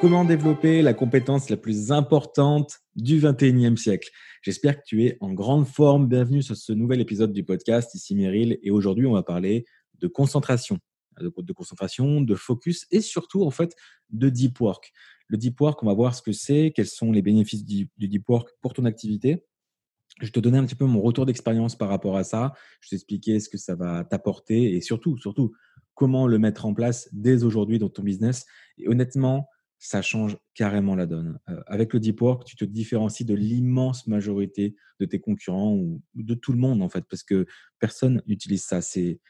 Comment développer la compétence la plus importante du 21e siècle? J'espère que tu es en grande forme. Bienvenue sur ce nouvel épisode du podcast. Ici Meryl et aujourd'hui on va parler de concentration, de, concentration, de focus et surtout en fait de deep work. Le deep work, on va voir ce que c'est, quels sont les bénéfices du, deep work pour ton activité. Je te donner un petit peu mon retour d'expérience par rapport à ça. Je vais t'expliquer ce que ça va t'apporter et surtout, surtout, comment le mettre en place dès aujourd'hui dans ton business. Et honnêtement, ça change carrément la donne. Euh, avec le deep work, tu te différencies de l'immense majorité de tes concurrents ou de tout le monde en fait, parce que personne n'utilise ça. C'est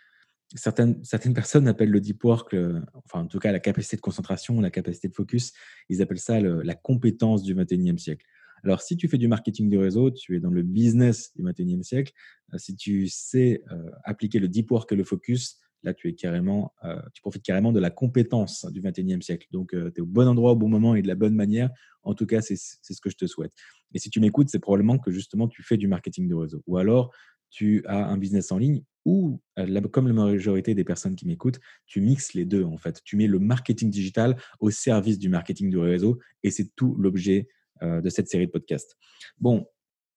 certaines, certaines personnes appellent le deep work, enfin en tout cas la capacité de concentration, la capacité de focus, ils appellent ça la compétence du 21e siècle. Alors si tu fais du marketing du réseau, tu es dans le business du 21e siècle. Euh, si tu sais euh, appliquer le deep work et le focus, Là, tu es carrément, euh, tu profites carrément de la compétence du 21e siècle. Donc, euh, tu es au bon endroit, au bon moment et de la bonne manière. En tout cas, c'est ce que je te souhaite. Et si tu m'écoutes, c'est probablement que justement, tu fais du marketing de réseau. Ou alors, tu as un business en ligne ou, euh, comme la majorité des personnes qui m'écoutent, tu mixes les deux, en fait. Tu mets le marketing digital au service du marketing de réseau. Et c'est tout l'objet de cette série de podcasts. Bon,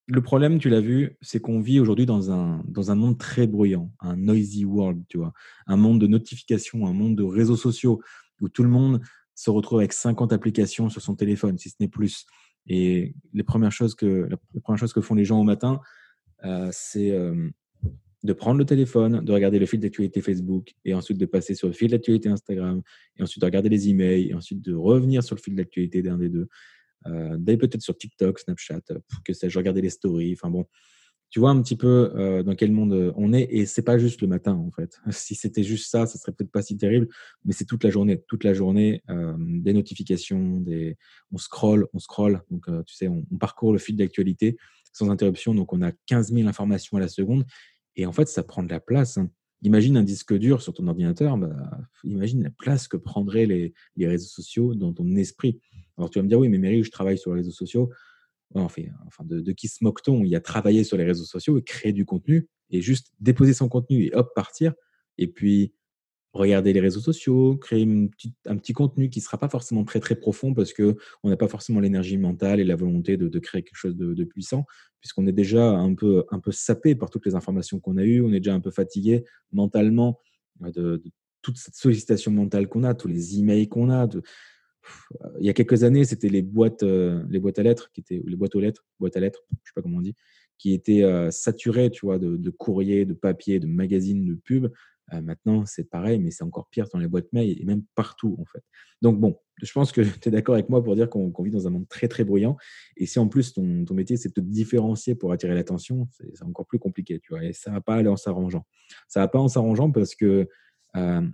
le problème, tu l'as vu, c'est qu'on vit aujourd'hui dans un, dans un monde très bruyant, un noisy world, tu vois, un monde de notifications, un monde de réseaux sociaux où tout le monde se retrouve avec 50 applications sur son téléphone, si ce n'est plus. Et les premières choses que, la première chose que font les gens au matin, euh, c'est euh, de prendre le téléphone, de regarder le fil d'actualité Facebook, et ensuite de passer sur le fil d'actualité Instagram, et ensuite de regarder les emails, et ensuite de revenir sur le fil d'actualité d'un des deux d'aller peut-être sur TikTok, Snapchat, euh, que je regardais les stories. Enfin bon, tu vois un petit peu euh, dans quel monde on est et c'est pas juste le matin en fait. Si c'était juste ça, ça serait peut-être pas si terrible, mais c'est toute la journée, toute la journée, des notifications, des, on scroll, on scroll, donc tu sais, on, parcourt le fil d'actualité sans interruption, donc on a 15 000 informations à la seconde et en fait ça prend de la place. Hein. Imagine un disque dur sur ton ordinateur, bah, imagine la place que prendraient les, les réseaux sociaux dans ton esprit. Alors tu vas me dire, oui, mais Mary, je travaille sur les réseaux sociaux. enfin, de, qui se moque-t-on? Il y a travailler sur les réseaux sociaux et créer du contenu et juste déposer son contenu et hop, partir. Et puis, regarder les réseaux sociaux, créer un petit contenu qui ne sera pas forcément très très profond parce qu'on n'a pas forcément l'énergie mentale et la volonté de, créer quelque chose de, puissant, puisqu'on est déjà un peu, un peu sapé par toutes les informations qu'on a eues, on est déjà un peu fatigué mentalement de, de toute cette sollicitation mentale qu'on a, tous les emails qu'on a, il y a quelques années, c'était les boîtes, euh, les boîtes à lettres, qui étaient, les boîtes aux lettres, boîtes à lettres, je sais pas comment on dit, qui étaient euh, saturées, tu vois, de, courriers, de papiers, de magazines, de pubs. Euh, maintenant, c'est pareil, mais c'est encore pire dans les boîtes mail et même partout, en fait. Donc, bon, je pense que tu es d'accord avec moi pour dire qu'on vit dans un monde très, très bruyant. Et si en plus ton, métier, c'est de te différencier pour attirer l'attention, c'est encore plus compliqué, tu vois. Et ça va pas aller en s'arrangeant. Ça va pas en s'arrangeant parce que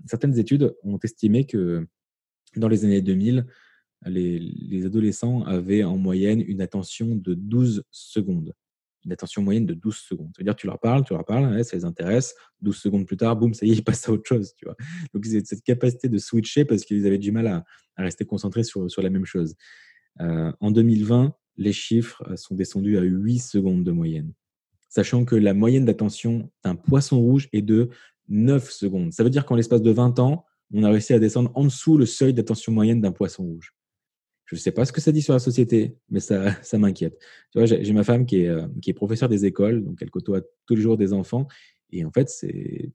certaines études ont estimé que dans les années 2000, les, adolescents avaient en moyenne une attention de 12 secondes. Une attention moyenne de 12 secondes. C'est-à-dire, tu leur parles, tu leur parles, ça les intéresse. 12 secondes plus tard, boum, ça y est, ils passent à autre chose. Donc, ils avaient cette capacité de switcher parce qu'ils avaient du mal à, rester concentrés sur, sur, la même chose. Euh, en 2020, les chiffres sont descendus à 8 secondes de moyenne. Sachant que la moyenne d'attention d'un poisson rouge est de 9 secondes. Ça veut dire qu'en l'espace de 20 ans, on a réussi à descendre en dessous le seuil d'attention moyenne d'un poisson rouge. Je ne sais pas ce que ça dit sur la société, mais ça, ça m'inquiète. J'ai ma femme qui est, euh, professeure des écoles, donc elle côtoie tous les jours des enfants. Et en fait, c'est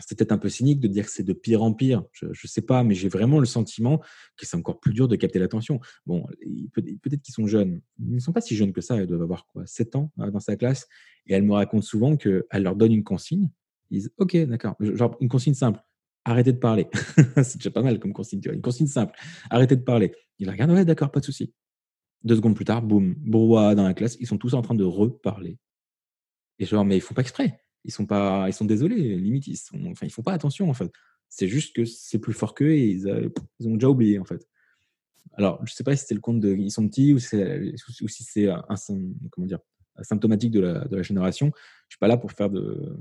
c'est peut-être un peu cynique de dire que c'est de pire en pire. Je ne sais pas, mais j'ai vraiment le sentiment que c'est encore plus dur de capter l'attention. Bon, peut-être qu'ils sont jeunes. Ils ne sont pas si jeunes que ça. Ils doivent avoir quoi 7 ans euh, dans sa classe. Et elle me raconte souvent qu'elle leur donne une consigne. Ils disent OK, d'accord. Genre une consigne simple arrêtez de parler. c'est déjà pas mal comme consigne, Une consigne simple. Arrêtez de parler. Il regarde, ouais, d'accord, pas de souci. Deux secondes plus tard, boum, brouhaha dans la classe, ils sont tous en train de reparler. Et genre, mais ils font pas exprès. Ils sont pas, ils sont désolés, limite, ils sont, enfin, ils font pas attention, en fait. C'est juste que c'est plus fort qu'eux et ils, euh, ont déjà oublié, en fait. Alors, je sais pas si c'est le compte de, ils sont petits ou, si c'est un, comment symptomatique de la, de la génération. Je suis pas là pour faire de,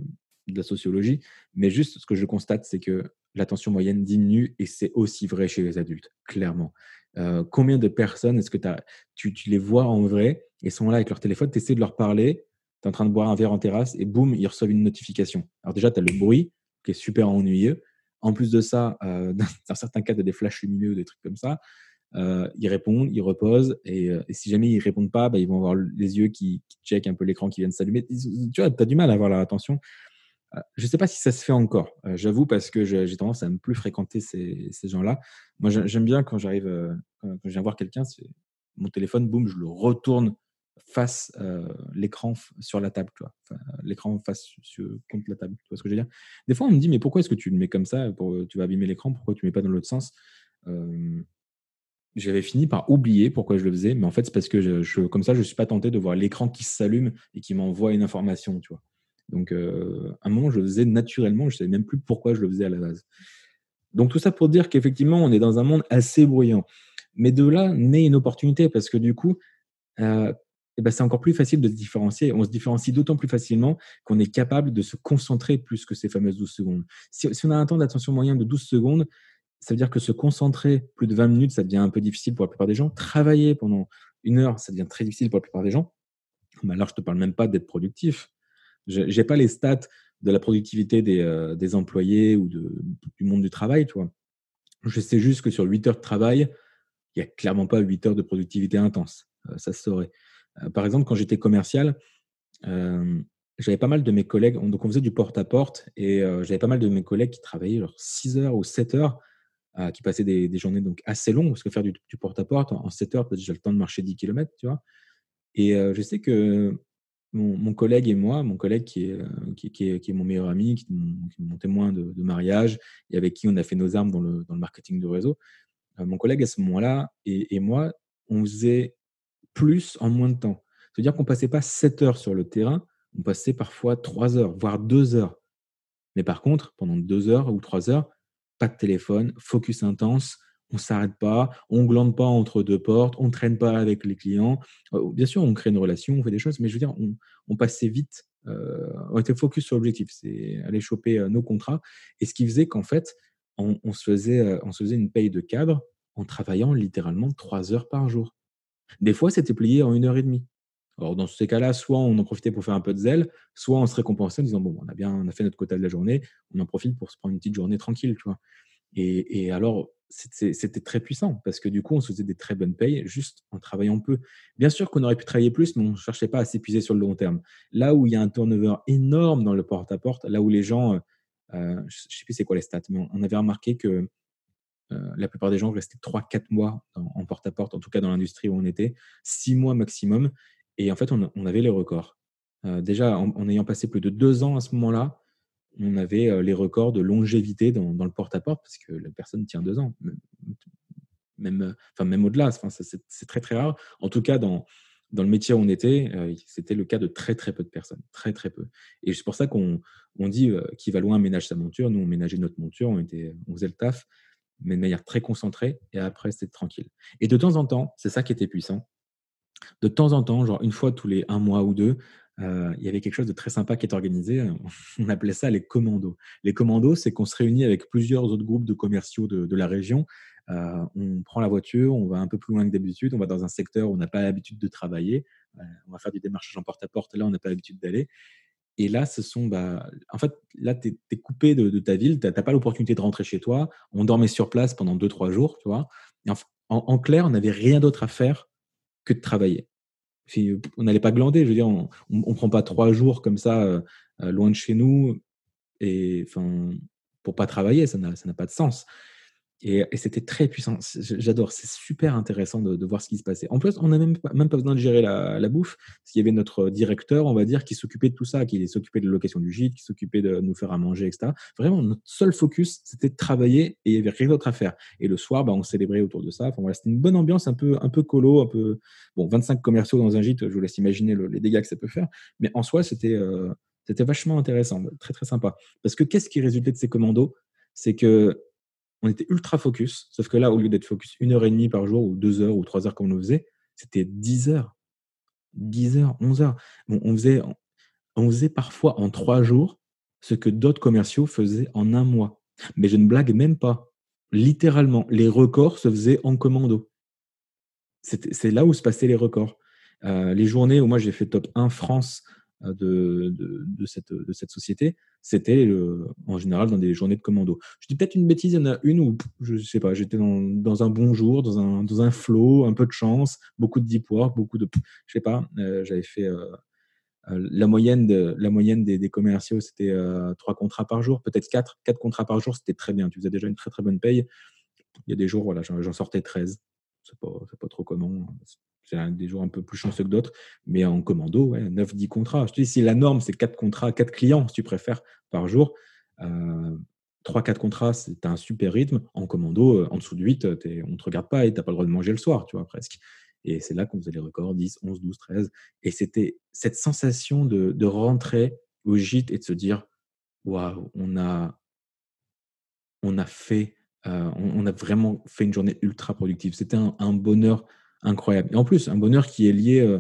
de la sociologie, mais juste ce que je constate, c'est que l'attention moyenne diminue et c'est aussi vrai chez les adultes, clairement. Euh, combien de personnes est-ce que tu, les vois en vrai et sont là avec leur téléphone, tu essaies de leur parler, tu es en train de boire un verre en terrasse et boum, ils reçoivent une notification. Alors déjà, tu as le bruit qui est super ennuyeux. En plus de ça, euh, dans certains cas, tu as des flashs lumineux, des trucs comme ça. euh, ils répondent, ils reposent, et, si jamais ils répondent pas, bah, ils vont avoir les yeux qui, qui un peu l'écran qui vient de s'allumer. Tu vois, tu as du mal à avoir leur attention. Je ne sais pas si ça se fait encore, j'avoue, parce que j'ai tendance à ne plus fréquenter ces, gens-là. Moi, j'aime bien quand j'arrive, quand je viens voir quelqu'un, mon téléphone, boum, je le retourne face euh, l'écran sur la table, tu vois. l'écran face contre la table, tu vois ce que je veux dire? Des fois, on me dit, mais pourquoi est-ce que tu le mets comme ça pour, Tu vas abîmer l'écran, pourquoi tu ne mets pas dans l'autre sens? Euh, J'avais fini par oublier pourquoi je le faisais, mais en fait, c'est parce que comme ça, je ne suis pas tenté de voir l'écran qui s'allume et qui m'envoie une information, tu vois. Donc, euh, à un moment, je le faisais naturellement, je ne savais même plus pourquoi je le faisais à la base. Donc, tout ça pour dire qu'effectivement, on est dans un monde assez bruyant. Mais de là naît une opportunité parce que du coup, eh ben, c'est encore plus facile de se différencier. On se différencie d'autant plus facilement qu'on est capable de se concentrer plus que ces fameuses 12 secondes. Si, on a un temps d'attention moyen de 12 secondes, ça veut dire que se concentrer plus de 20 minutes, ça devient un peu difficile pour la plupart des gens. Travailler pendant une heure, ça devient très difficile pour la plupart des gens. Mais alors, je ne te parle même pas d'être productif. Je n'ai pas les stats de la productivité des, euh, des employés ou de, du monde du travail. Tu vois. Je sais juste que sur 8 heures de travail, il n'y a clairement pas 8 heures de productivité intense. Euh, ça se saurait. Euh, par exemple, quand j'étais commercial, j'avais pas mal de mes collègues, on, donc on faisait du porte-à-porte, et j'avais pas mal de mes collègues qui travaillaient genre 6 heures ou 7 heures, qui passaient des, journées donc assez longues, parce que faire du, porte-à-porte en, 7 heures, peut-être déjà le temps de marcher 10 km, tu vois. Et je sais que mon, collègue et moi, mon collègue qui est, est, mon meilleur ami, qui, est mon témoin de, mariage, et avec qui on a fait nos armes dans le, marketing de réseau, mon collègue à ce moment-là et, moi, on faisait plus en moins de temps. C'est-à-dire qu'on passait pas 7 heures sur le terrain, on passait parfois 3 heures, voire 2 heures. Mais par contre, pendant 2 heures ou 3 heures, pas de téléphone, focus intense, on s'arrête pas, on glande pas entre deux portes, on traîne pas avec les clients. Euh, bien sûr, on crée une relation, on fait des choses, mais je veux dire, on, passait vite, euh, on était focus sur l'objectif, c'est aller choper euh, nos contrats. Et ce qui faisait qu'en fait, on, on, se faisait, on se faisait une paye de cadre en travaillant littéralement 3 heures par jour. Des fois, c'était plié en une heure et demie. Alors, dans ces cas-là, soit on en profitait pour faire un peu de zèle, soit on se récompensait en disant bon, on a bien, on a fait notre quota de la journée, on en profite pour se prendre une petite journée tranquille, tu vois. Et, alors, c'était très puissant parce que du coup, on se faisait des très bonnes payes juste en travaillant peu. Bien sûr qu'on aurait pu travailler plus, mais on ne cherchait pas à s'épuiser sur le long terme. Là où il y a un turnover énorme dans le porte-à-porte, là où les gens, euh, euh, je ne sais plus c'est quoi les stats, mais on avait remarqué que euh, la plupart des gens restaient 3-4 mois en porte-à-porte, en tout cas dans l'industrie où on était, 6 mois maximum. Et en fait, on, avait les records. Déjà, en, ayant passé plus de 2 ans à ce moment-là, on avait euh, les records de longévité dans, le porte-à-porte, parce que la personne tient 2 ans, même, enfin, même au-delà. Enfin, c'est très, très rare. En tout cas, dans, dans le métier où on était, c'était le cas de très très peu de personnes, très très peu. Et c'est pour ça qu'on on dit qui va loin ménage sa monture. Nous, on ménageait notre monture, on, était, faisait le taf mais de manière très concentrée, et après, c'était tranquille. Et de temps en temps, c'est ça qui était puissant, de temps en temps, genre une fois tous les un mois ou deux, euh, il y avait quelque chose de très sympa qui est organisé. On appelait ça les commandos. Les commandos, c'est qu'on se réunit avec plusieurs autres groupes de commerciaux de, la région. Euh, on prend la voiture, on va un peu plus loin que d'habitude, on va dans un secteur où on n'a pas l'habitude de travailler. Euh, on va faire du démarchage en porte-à-porte, là, on n'a pas l'habitude d'aller. Et là, ce sont, bah, en fait, là, tu es, coupé de, ta ville, tu n'as pas l'opportunité de rentrer chez toi. On dormait sur place pendant 2-3 jours, tu vois. en, clair, on n'avait rien d'autre à faire que de travailler. On n'allait pas glander, je veux dire, on ne prend pas 3 jours comme ça, euh, euh, loin de chez nous, et enfin, pour pas travailler, ça n'a pas de sens. Et, c'était très puissant. J'adore. C'est super intéressant de, voir ce qui se passait. En plus, on n'a même, pas besoin de gérer la, bouffe, parce qu'il y avait notre directeur, on va dire, qui s'occupait de tout ça, qui s'occupait de la location du gîte, qui s'occupait de nous faire à manger, etc. Vraiment, notre seul focus, c'était de travailler et il n'y avait rien d'autre à faire. Et le soir, bah, on célébrait autour de ça. C'était une bonne ambiance, un peu, colo, un peu. Bon, 25 commerciaux dans un gîte, je vous laisse imaginer les dégâts que ça peut faire. Mais en soi. Euh, c'était vachement intéressant, très très sympa. Parce que qu'est-ce qui résultait de ces commandos? C'est que on était ultra focus, sauf que là, au lieu d'être focus une heure et demie par jour, ou deux heures, ou trois heures comme on le faisait, c'était dix heures. dix heures, onze heures. on, faisait, on faisait parfois en trois jours ce que d'autres commerciaux faisaient en un mois. Mais je ne blague même pas. Littéralement, les records se faisaient en commando. C'est là où se passaient les records. Euh, les journées où moi j'ai fait top 1 France de, de, cette, de cette société, c'était en général dans des journées de commando. Je dis peut-être une bêtise, il y en a une où, je sais pas, j'étais dans, dans, un bon jour, dans un, dans un flow, un peu de chance, beaucoup de deep work, beaucoup de, je sais pas, j'avais fait la moyenne, de, la moyenne des, commerciaux, c'était trois contrats par jour, peut-être quatre, quatre contrats par jour, c'était très bien. Tu faisais déjà une très très bonne paye. Il y a des jours, voilà, j'en sortais 13. C'est pas, pas trop comment. C'est des jours un peu plus chanceux que d'autres. Mais en commando, ouais, 9-10 contrats. Je te dis, si la norme, c'est 4 contrats, 4 clients, si tu préfères, par jour, euh, 3-4 contrats, c'est un super rythme. En commando, euh, en dessous de 8, on ne te regarde pas et tu n'as pas le droit de manger le soir, tu vois, presque. Et c'est là qu'on faisait les records, 10, 11, 12, 13. Et c'était cette sensation de, de rentrer au gîte et de se dire, waouh, on a, on a fait euh, on, a vraiment fait une journée ultra productive. C'était un, bonheur incroyable. Et en plus, un bonheur qui est lié euh,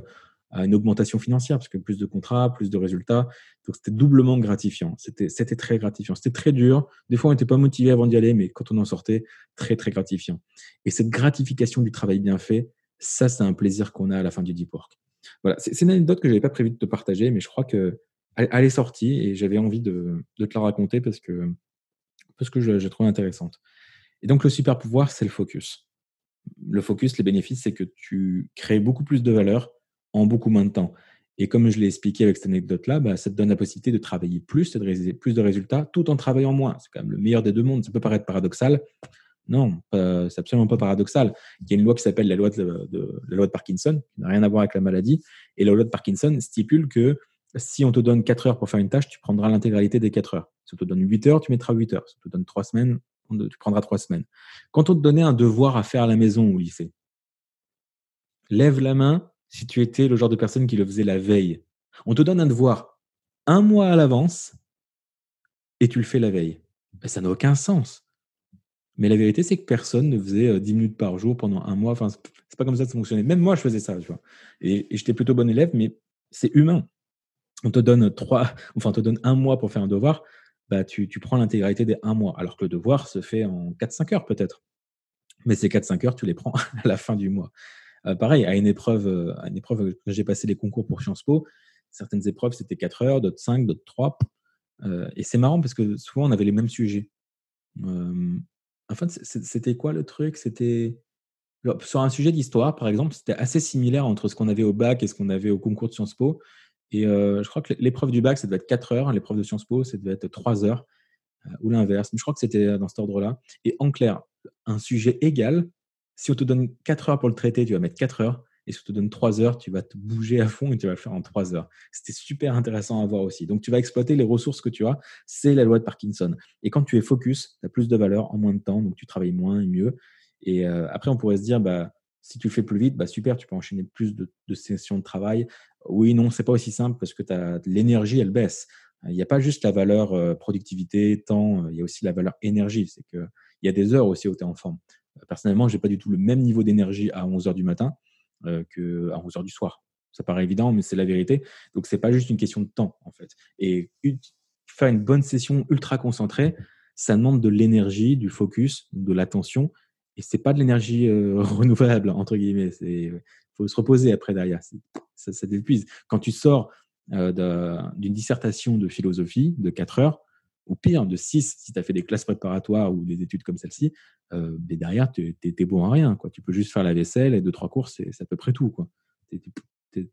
à une augmentation financière, parce que plus de contrats, plus de résultats. Donc, c'était doublement gratifiant. C'était, très gratifiant. C'était très dur. Des fois, on n'était pas motivé avant d'y aller, mais quand on en sortait, très, très gratifiant. Et cette gratification du travail bien fait, ça, c'est un plaisir qu'on a à la fin du deep work. Voilà, c'est, une anecdote que je n'avais pas prévu de te partager, mais je crois qu'elle est sortie et j'avais envie de, te la raconter parce que, parce que je, je trouve intéressante. Et donc, le super pouvoir, c'est le focus. Le focus, les bénéfices, c'est que tu crées beaucoup plus de valeur en beaucoup moins de temps. Et comme je l'ai expliqué avec cette anecdote-là, bah, ça te donne la possibilité de travailler plus, de réaliser plus de résultats tout en travaillant moins. C'est quand même le meilleur des deux mondes. Ça peut paraître paradoxal. Non, c'est absolument pas paradoxal. Il y a une loi qui s'appelle la loi de, la loi de Parkinson, qui n'a rien à voir avec la maladie. Et la loi de Parkinson stipule que si on te donne 4 heures pour faire une tâche, tu prendras l'intégralité des 4 heures. Si on te donne 8 heures, tu mettras 8 heures. Si on te donne 3 semaines, tu prendras trois semaines. Quand on te donnait un devoir à faire à la maison ou au lycée, lève la main si tu étais le genre de personne qui le faisait la veille. On te donne un devoir un mois à l'avance et tu le fais la veille. Ben, ça n'a aucun sens. Mais la vérité, c'est que personne ne faisait 10 euh, minutes par jour pendant un mois. Enfin, c'est pas comme ça que ça fonctionnait. Même moi, je faisais ça, tu vois. Et, j'étais plutôt bon élève, mais c'est humain. On te donne trois, enfin, on te donne un mois pour faire un devoir. Bah, tu, prends l'intégralité des un mois, alors que le devoir se fait en 4-5 heures peut-être. Mais ces 4-5 heures, tu les prends à la fin du mois. Euh, pareil, à une épreuve, euh, à une épreuve j'ai passé les concours pour Sciences Po, certaines épreuves c'était 4 heures, d'autres 5, d'autres 3. Euh, et c'est marrant parce que souvent on avait les mêmes sujets. en fait, c'était quoi le truc? C'était sur un sujet d'histoire, par exemple, c'était assez similaire entre ce qu'on avait au bac et ce qu'on avait au concours de Sciences Po. Et euh, je crois que l'épreuve du bac, ça devait être 4 heures. L'épreuve de Sciences Po, ça devait être 3 heures euh, ou l'inverse. Mais je crois que c'était dans cet ordre-là. Et en clair, un sujet égal, si on te donne 4 heures pour le traiter, tu vas mettre 4 heures. Et si on te donne 3 heures, tu vas te bouger à fond et tu vas le faire en 3 heures. C'était super intéressant à voir aussi. Donc, tu vas exploiter les ressources que tu as. C'est la loi de Parkinson. Et quand tu es focus, tu as plus de valeur en moins de temps. Donc, tu travailles moins et mieux. Et euh, après, on pourrait se dire, bah, si tu le fais plus vite, bah super, tu peux enchaîner plus de, sessions de travail. Oui, non, c'est pas aussi simple parce que l'énergie, elle baisse. Il n'y a pas juste la valeur euh, productivité, temps, il y a aussi la valeur énergie. C'est qu'il y a des heures aussi où tu es en forme. Personnellement, je n'ai pas du tout le même niveau d'énergie à 11 h du matin euh, qu'à 11 h du soir. Ça paraît évident, mais c'est la vérité. Donc, ce n'est pas juste une question de temps, en fait. Et faire une bonne session ultra concentrée, ça demande de l'énergie, du focus, de l'attention et c'est pas de l'énergie euh, renouvelable entre guillemets. Il faut se reposer après derrière. Ça, t'épuise. Quand tu sors euh, d'une dissertation de philosophie de 4 heures, ou pire, de 6 si tu as fait des classes préparatoires ou des études comme celle-ci, euh, derrière, tu es, bon à rien. Quoi. Tu peux juste faire la vaisselle et deux, trois courses, c'est à peu près tout. Quoi.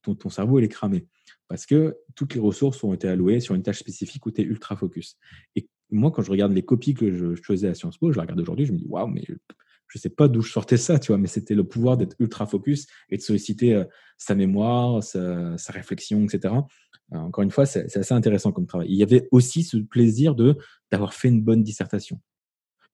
ton, ton, cerveau, il est cramé. Parce que toutes les ressources ont été allouées sur une tâche spécifique où tu es ultra focus. Et moi, quand je regarde les copies que je, je faisais à Sciences Po, je la regarde aujourd'hui, je me dis, waouh, mais je sais pas d'où je sortais ça, tu vois, mais c'était le pouvoir d'être ultra focus et de solliciter euh, sa mémoire, sa, réflexion, etc. Euh, encore une fois, c'est assez intéressant comme travail. Il y avait aussi ce plaisir de d'avoir fait une bonne dissertation.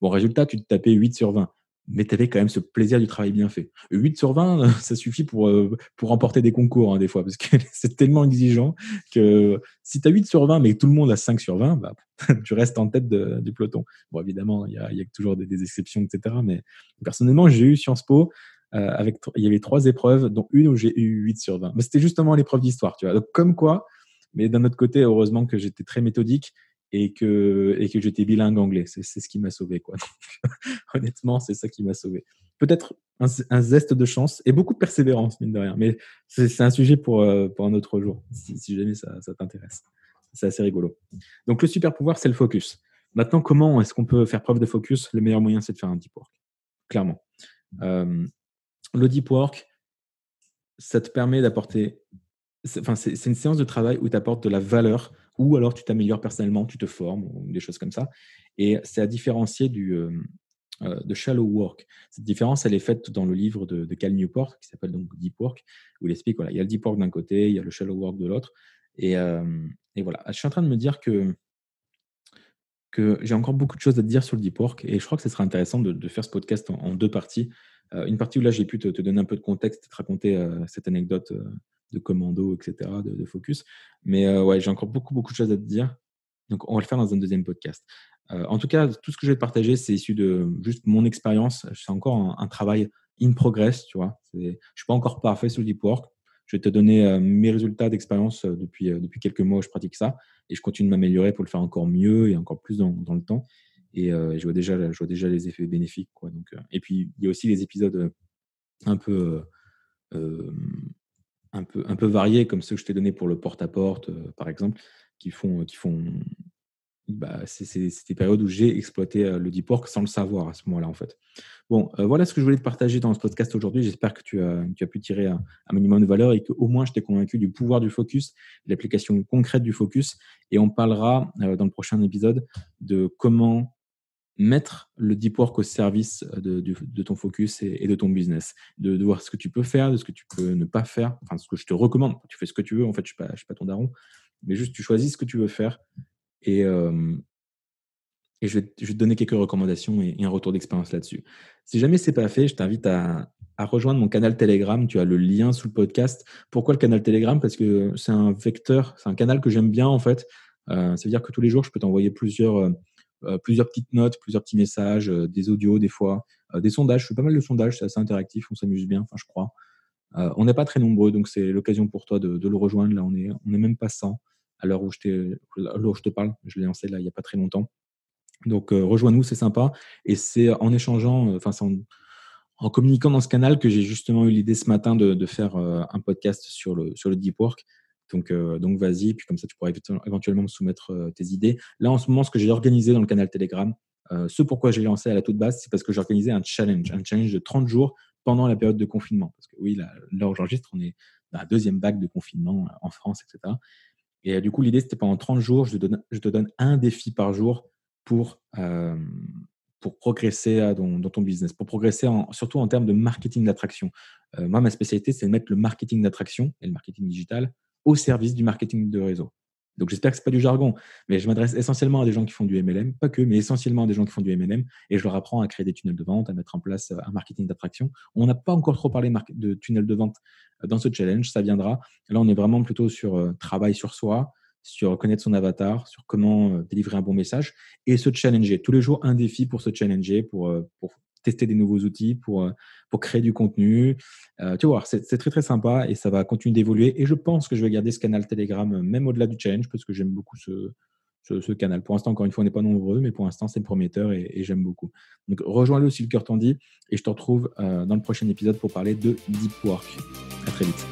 Bon, résultat, tu te tapais 8 sur 20 mais tu avais quand même ce plaisir du travail bien fait. 8 sur 20, ça suffit pour, euh, pour remporter des concours, hein, des fois, parce que c'est tellement exigeant que si tu as 8 sur 20, mais tout le monde a 5 sur 20, bah, tu restes en tête du peloton. Bon, évidemment, il y a, y a, toujours des, exceptions, etc. Mais personnellement, j'ai eu Sciences Po. Euh, avec, il y avait trois épreuves, dont une où j'ai eu 8 sur 20. Mais c'était justement l'épreuve d'histoire, tu vois. Donc, comme quoi, mais d'un autre côté, heureusement que j'étais très méthodique et que, et que j'étais bilingue anglais. C'est ce qui m'a sauvé. Quoi. honnêtement, c'est ça qui m'a sauvé. Peut-être un, zeste de chance et beaucoup de persévérance, mine de rien. Mais c'est un sujet pour, euh, pour un autre jour, si, jamais ça, ça t'intéresse. C'est assez rigolo. Donc, le super pouvoir, c'est le focus. Maintenant, comment est-ce qu'on peut faire preuve de focus? Le meilleur moyen, c'est de faire un deep work. Clairement. Euh, le deep work, ça te permet d'apporter. Enfin, c'est une séance de travail où tu apportes de la valeur ou alors tu t'améliores personnellement, tu te formes ou des choses comme ça. Et c'est à différencier du, euh, euh, de shallow work. Cette différence, elle est faite dans le livre de, Cal Newport qui s'appelle donc Deep Work, où il explique voilà, il y a le deep work d'un côté, il y a le shallow work de l'autre. Et, et, voilà, je suis en train de me dire que j'ai encore beaucoup de choses à te dire sur le deep work et je crois que ce serait intéressant de, faire ce podcast en, deux parties. Euh, une partie où là, j'ai pu te, donner un peu de contexte te raconter euh, cette anecdote euh, de commando, etc., de, focus. Mais ouais, j'ai encore beaucoup, beaucoup de choses à te dire. Donc, on va le faire dans un deuxième podcast. en tout cas, tout ce que je vais te partager, c'est issu de juste mon expérience. C'est encore un, travail in progress, tu vois. Je ne suis pas encore parfait sur le deep work. Je vais te donner mes résultats d'expérience depuis, depuis quelques mois où je pratique ça et je continue de m'améliorer pour le faire encore mieux et encore plus dans, dans le temps. Et je, vois déjà, je vois déjà les effets bénéfiques. Quoi. Donc, et puis, il y a aussi les épisodes un peu, un peu, un peu variés, comme ceux que je t'ai donnés pour le porte-à-porte, par exemple, qui font, qui font bah, c'est des périodes où j'ai exploité le deep sans le savoir à ce moment-là, en fait. Bon, voilà ce que je voulais te partager dans ce podcast aujourd'hui. J'espère que tu as, tu as, pu tirer un, minimum de valeur et qu'au moins je t'ai convaincu du pouvoir du focus, de l'application concrète du focus. Et on parlera dans le prochain épisode de comment mettre le deep work au service de, de, ton focus et, de ton business, de, voir ce que tu peux faire, de ce que tu peux ne pas faire, enfin ce que je te recommande. Tu fais ce que tu veux, en fait, je ne suis, suis, pas ton daron, mais juste tu choisis ce que tu veux faire et, et je, vais, te donner quelques recommandations et, un retour d'expérience là-dessus. Si jamais c'est pas fait, je t'invite à, rejoindre mon canal Telegram. Tu as le lien sous le podcast. Pourquoi le canal Telegram? Parce que c'est un vecteur, c'est un canal que j'aime bien en fait. ça veut dire que tous les jours, je peux t'envoyer plusieurs, plusieurs petites notes, plusieurs petits messages, des audios des fois, des sondages. Je fais pas mal de sondages, c'est assez interactif, on s'amuse bien, enfin je crois. on n'est pas très nombreux, donc c'est l'occasion pour toi de, le rejoindre. Là, on est, on est même pas 100 à l'heure où, je te parle. Je l'ai lancé là il n'y a pas très longtemps. Donc rejoins-nous, c'est sympa. Et c'est en échangeant, en, communiquant dans ce canal que j'ai justement eu l'idée ce matin de, faire un podcast sur le deep work. Donc, donc vas-y, puis comme ça tu pourras éventuellement me soumettre tes idées. Là en ce moment, ce que j'ai organisé dans le canal Telegram, ce pourquoi j'ai lancé à la toute base, c'est parce que j'ai organisé un challenge, un challenge de 30 jours pendant la période de confinement. Parce que oui, là, là j'enregistre, on est dans la deuxième vague de confinement en France, etc. Et euh, du coup, l'idée, c'était pendant 30 jours, je te, donne, un défi par jour pour, euh, pour progresser euh, dans, ton business, pour progresser surtout en termes de marketing d'attraction. moi, ma spécialité, c'est de mettre le marketing d'attraction et le marketing digital au service du marketing de réseau. Donc j'espère que ce n'est pas du jargon, mais je m'adresse essentiellement à des gens qui font du MLM, pas que, mais essentiellement à des gens qui font du MLM, et je leur apprends à créer des tunnels de vente, à mettre en place euh, un marketing d'attraction. On n'a pas encore trop parlé de tunnels de vente euh, dans ce challenge, ça viendra. Là, on est vraiment plutôt sur euh, travail sur soi, sur connaître son avatar, sur comment délivrer un bon message, et se challenger. Tous les jours, un défi pour se challenger, pour, pour tester des nouveaux outils pour, euh, pour créer du contenu. Euh, tu vois, c'est très très sympa et ça va continuer d'évoluer. Et je pense que je vais garder ce canal Telegram euh, même au-delà du challenge parce que j'aime beaucoup ce, ce, canal. Pour l'instant, encore une fois, on n'est pas nombreux, mais pour l'instant, c'est prometteur et, j'aime beaucoup. Donc, rejoins-le aussi le cœur tendu et je te retrouve dans le prochain épisode pour parler de Deep Work. À très vite.